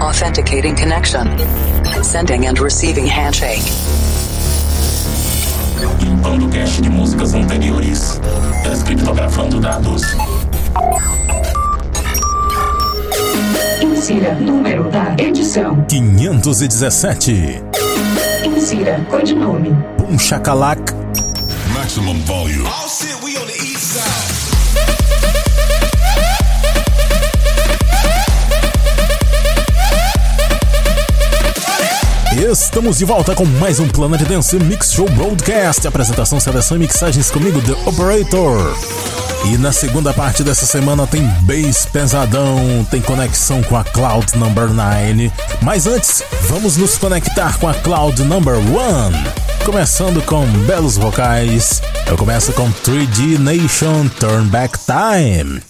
Authenticating connection. Sending and receiving handshake. Limpando cache de músicas anteriores. Descriptografando dados. Insira número da edição. 517. Insira codinome. Boom Shakalak. Maximum volume. Oh shit, we on the east side. Estamos de volta com mais um Planet Dance Mix Show Broadcast. Apresentação, seleção e mixagens comigo, The Operator. E na segunda parte dessa semana tem bass pesadão, tem conexão com a Cloud Number 9. Mas antes, vamos nos conectar com a Cloud Number 1. Começando com belos vocais, eu começo com 3D Nation Turn Back Time.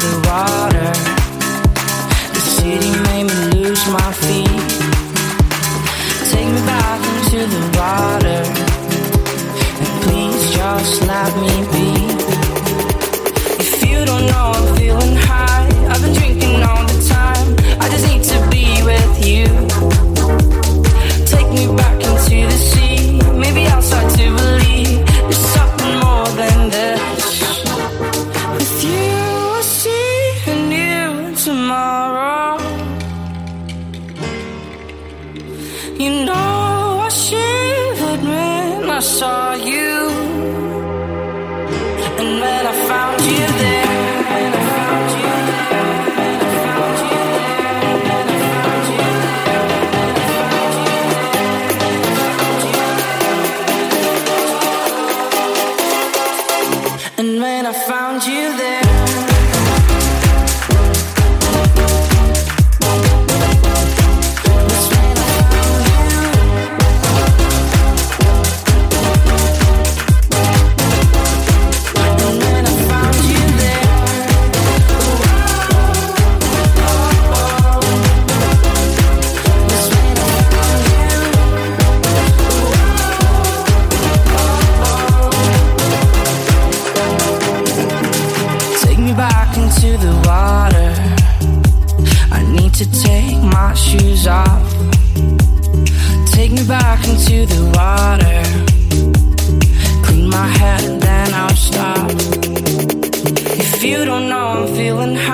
the water.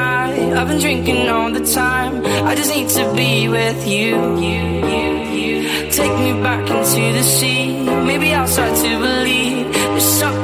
high. I've been drinking all the time. I just need to be with you. you, you, you. Take me back into the sea. Maybe I'll start to believe. There's something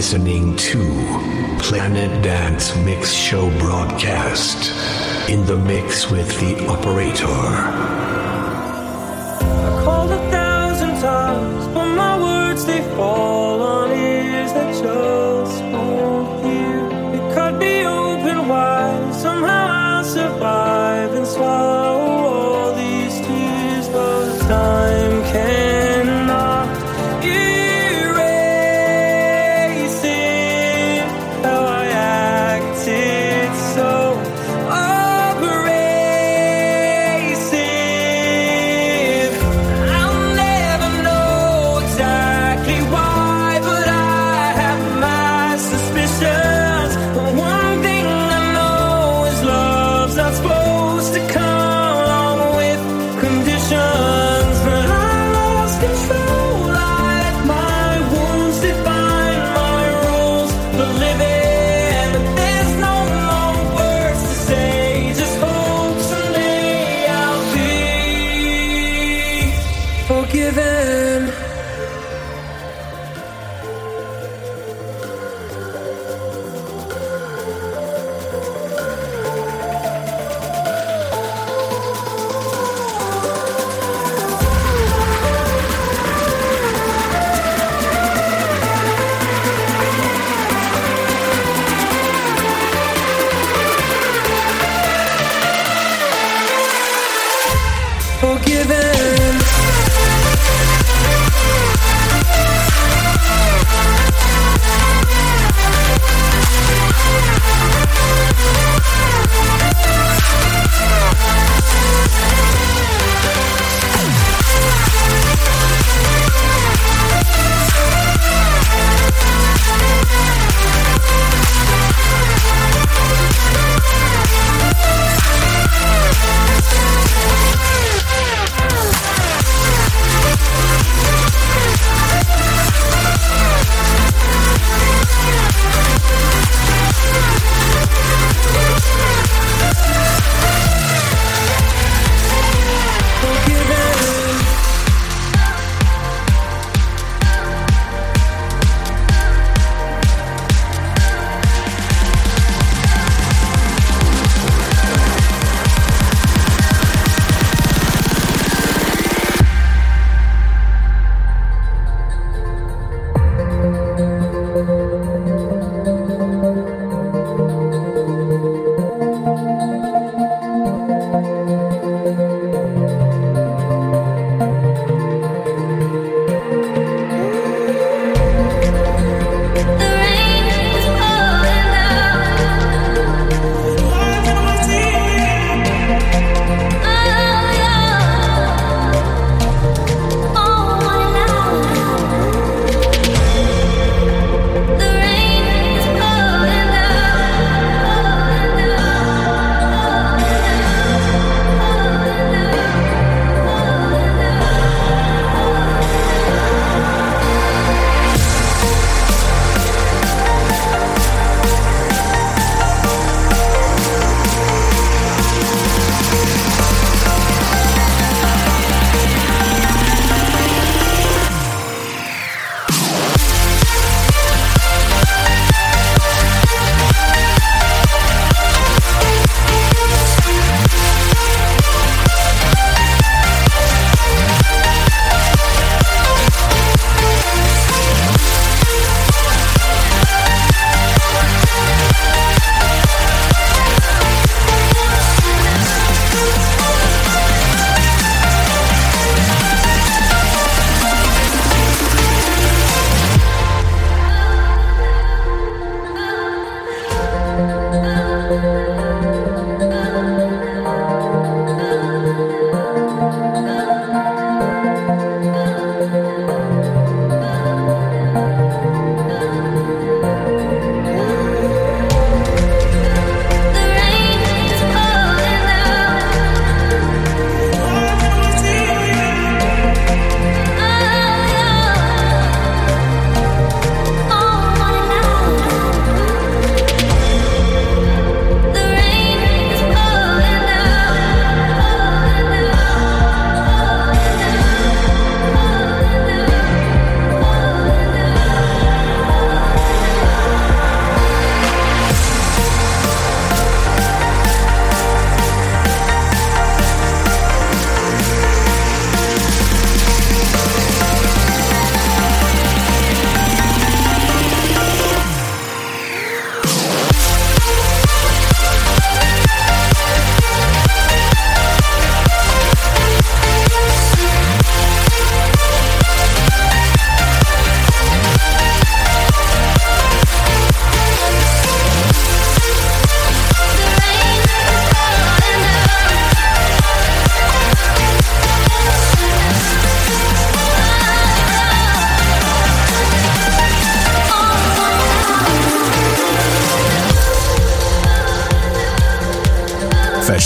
listening to Planet Dance Mix Show broadcast in the mix with the operator. I called a thousand times, but my words they fall on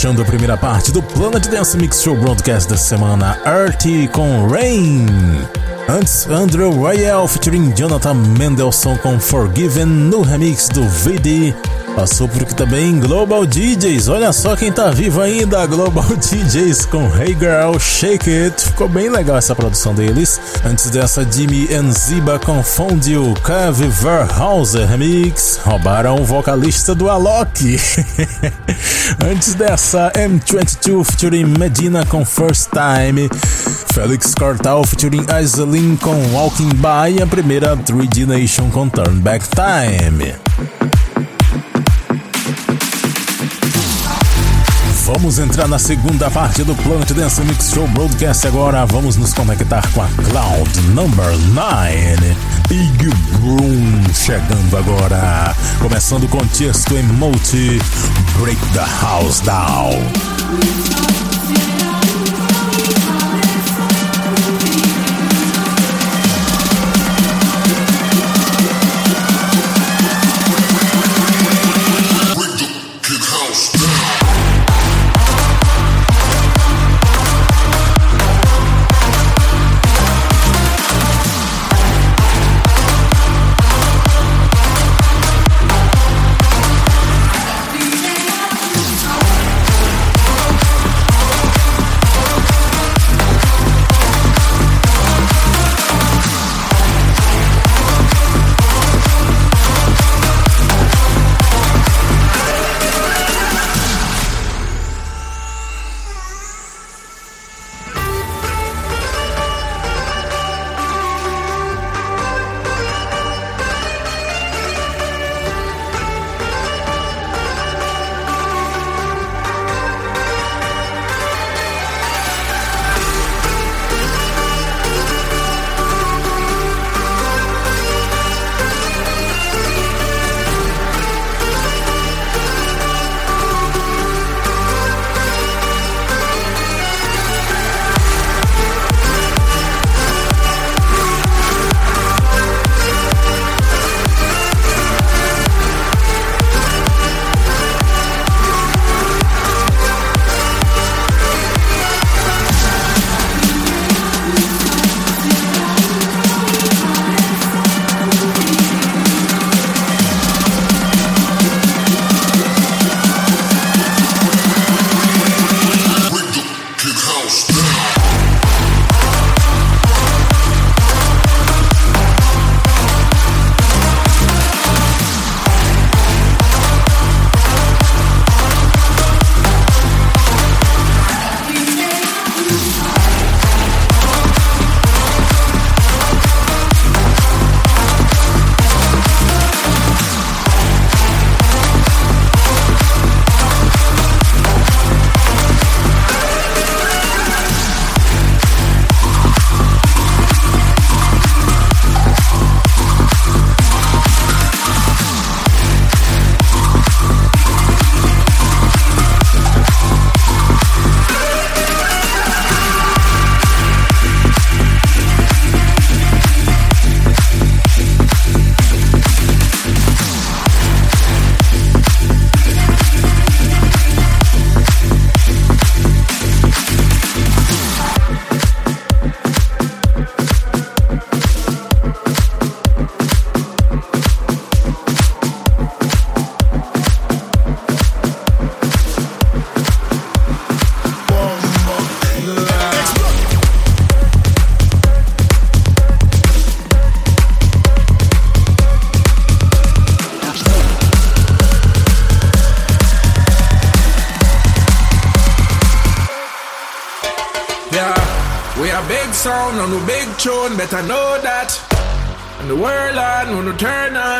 Fechando a primeira parte do Planet Dance Mix Show Broadcast da semana, Earth com Rain. Antes, Andrew Royale featuring Jonathan Mendelssohn com Forgiven no remix do VD. Passou por aqui também Global DJs. Olha só quem tá vivo ainda, Global DJs com Hey Girl Shake It. Ficou bem legal essa produção deles. Antes dessa, Jimmy and Ziba com Fondue Cave Verhauser remix. Roubaram o vocalista do Alok. Antes dessa, M22 featuring Medina com First Time. Felix Cartal featuring Aislinn com Walking By. E a primeira, 3D Nation com Turn Back Time. Vamos entrar na segunda parte do Planet Dance Mix Show Broadcast agora. Vamos nos conectar com a Cloud Number 9. Big Room chegando agora. Começando com Tiesto Emote. Break the House Down.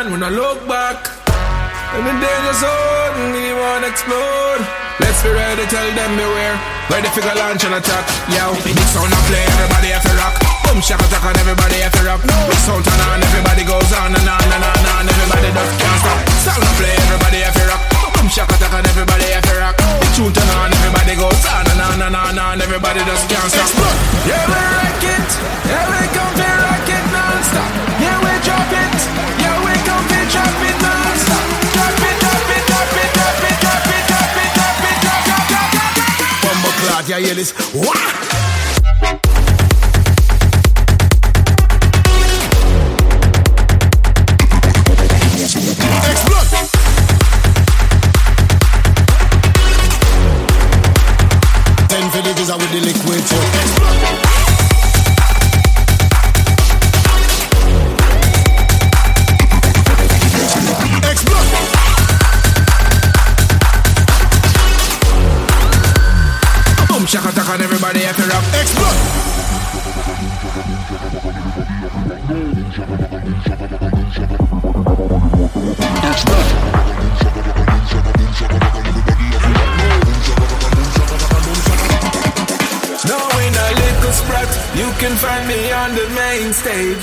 On, when I look back. And the danger zone, me wanna explode. Let's be ready, tell them beware. Ready for launch and attack. Yo, big sound I play, everybody have to rock. Boom, shaka attack and everybody have to rock. Big sound turn on, everybody goes on and on and on and on. Everybody just can't stop. Sound I play, everybody have to rock. Boom, shaka attack and everybody have to rock. The tune turn on, everybody goes on and on and on and on. Everybody just can't stop. Yeah, we rock it. Yeah, we come to rock it non-stop. Yeah, we drop it. Yeah, yeah, this. Wah!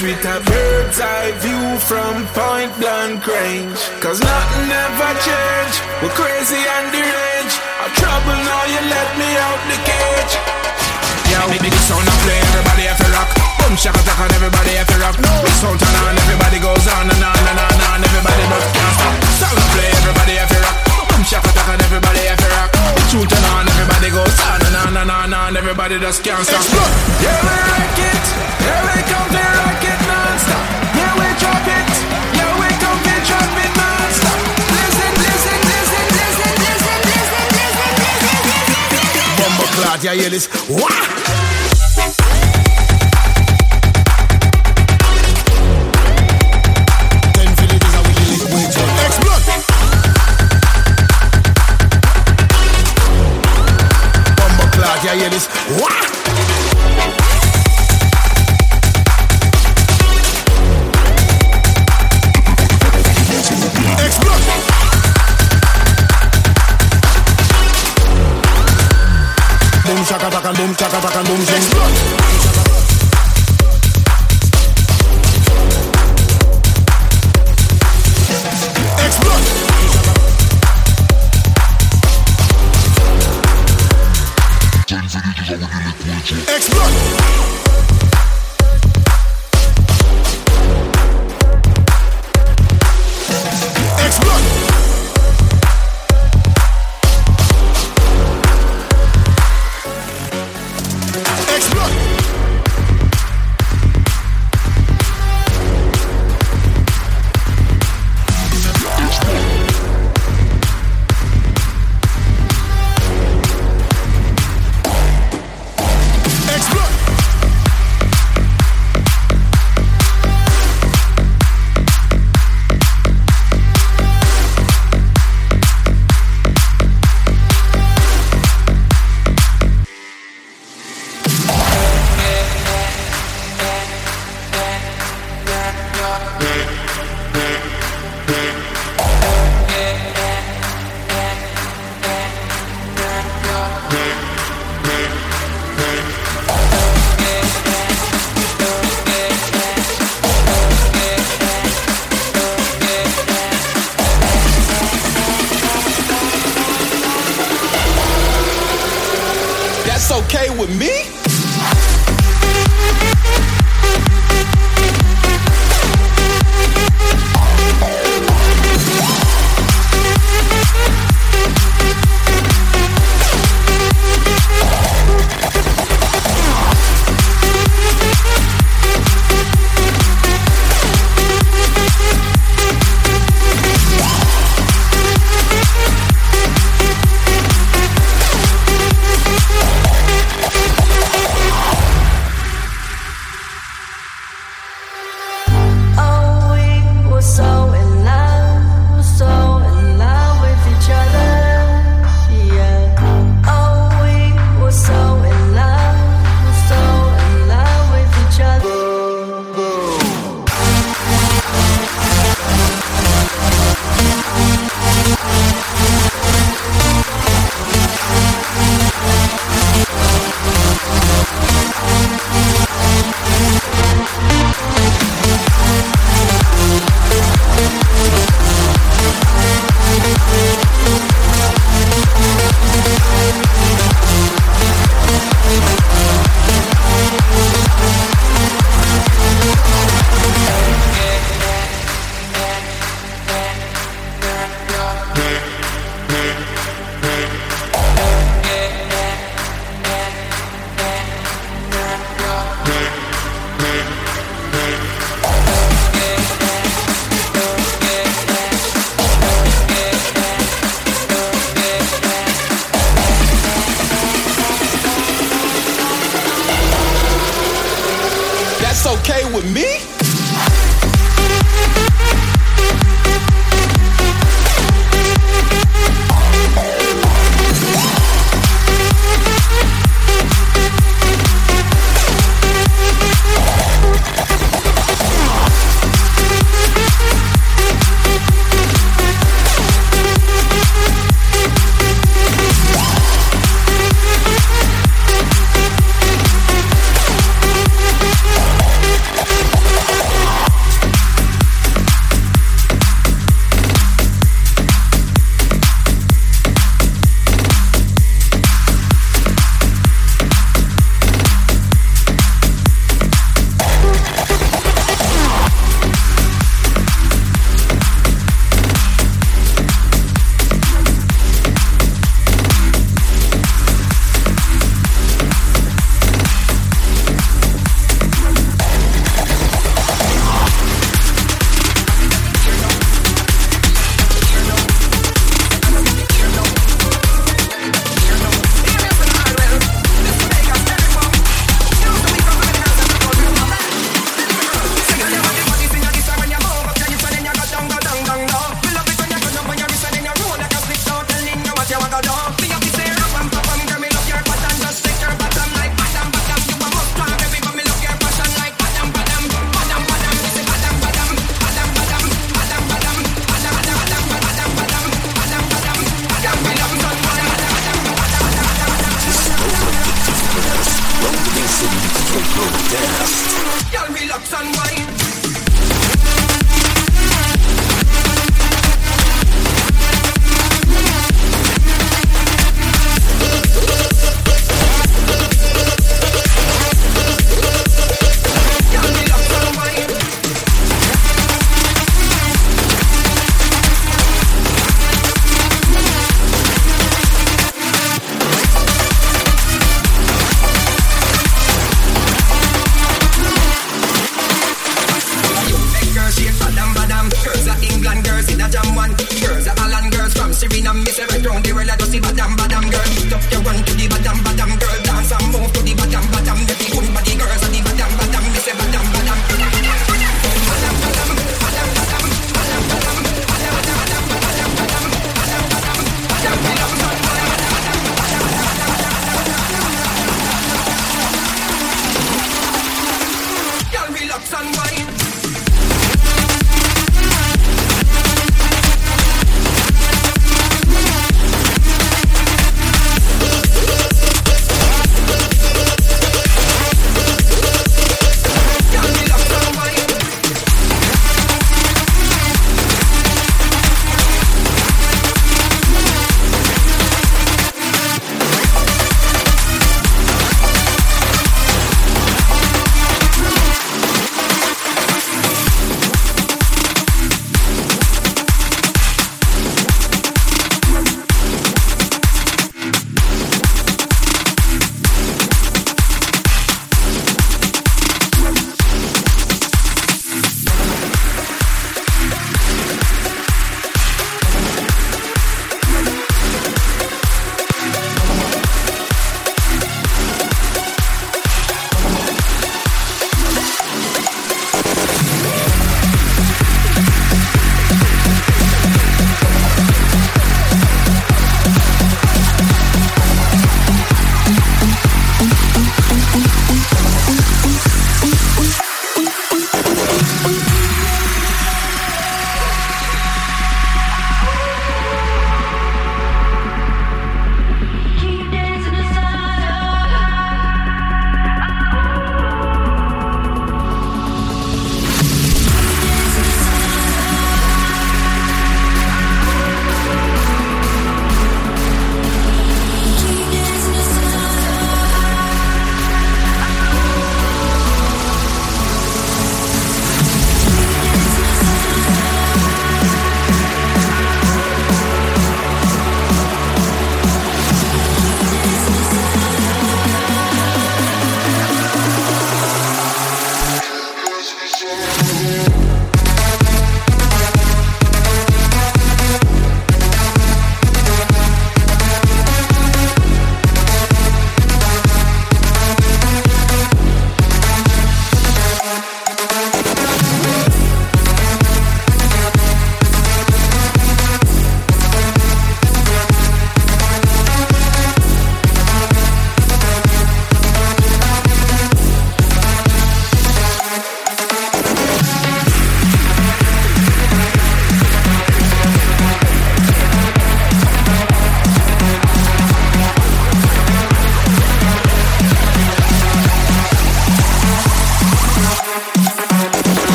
With a bird's eye view from point blank range. Cause nothing ever change. We're crazy and deranged. I'm trouble now, you let me out the cage. Yeah, we big sound and play, everybody have to rock. Boom, shaka and everybody have to rock. Big sound turn on, everybody goes on and on and on and on. Everybody but can't stop. Sound and play, everybody have to rock. Boom, shaka and everybody have to rock. Tune turn on, everybody goes on and on and on and on. Everybody just can't stop. Explode. Yeah, we rock it. Yeah, we Claudia, hear this? Wah!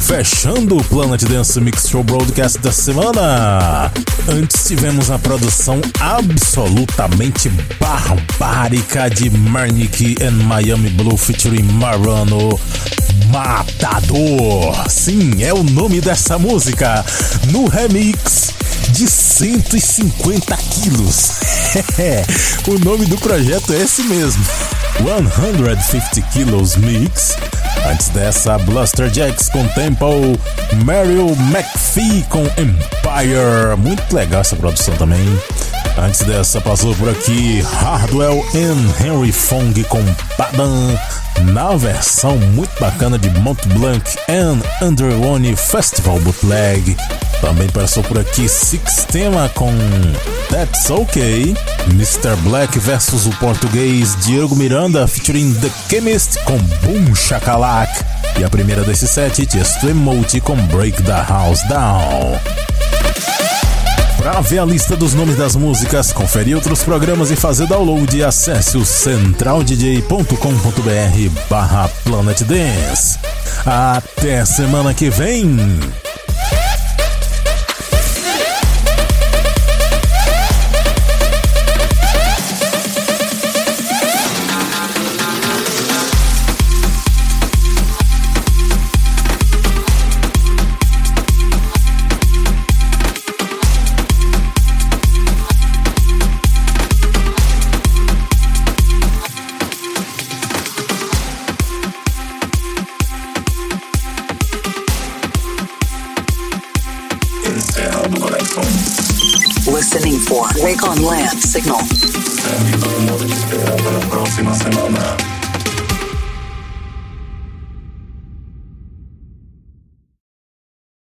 Fechando o Planet Dance Mix Show Broadcast da semana. Antes tivemos a produção absolutamente barbárica de Marnik and Miami Blue featuring Marano. Matador! Sim, é o nome dessa música. No remix de 150 quilos. o nome do projeto é esse mesmo. 150 Kilos Mix. Antes dessa, Bluster Jacks com Tempo, Meryl McPhee com Empire. Muito legal essa produção também. Antes dessa, passou por aqui Hardwell e Henry Fong com Padam. Na versão muito bacana de Mont Blanc and Underone Festival Bootleg. Também passou por aqui Sixtema com That's OK, Mr. Black versus o português Diego Miranda featuring The Chemist com Boom Shakalak. E a primeira desse set, Tiesto Emote com Break the House Down. Para ver a lista dos nomes das músicas, conferir outros programas e fazer download, acesse o centraldj.com.br barra Planet Dance. Até semana que vem! Music on Land Signal.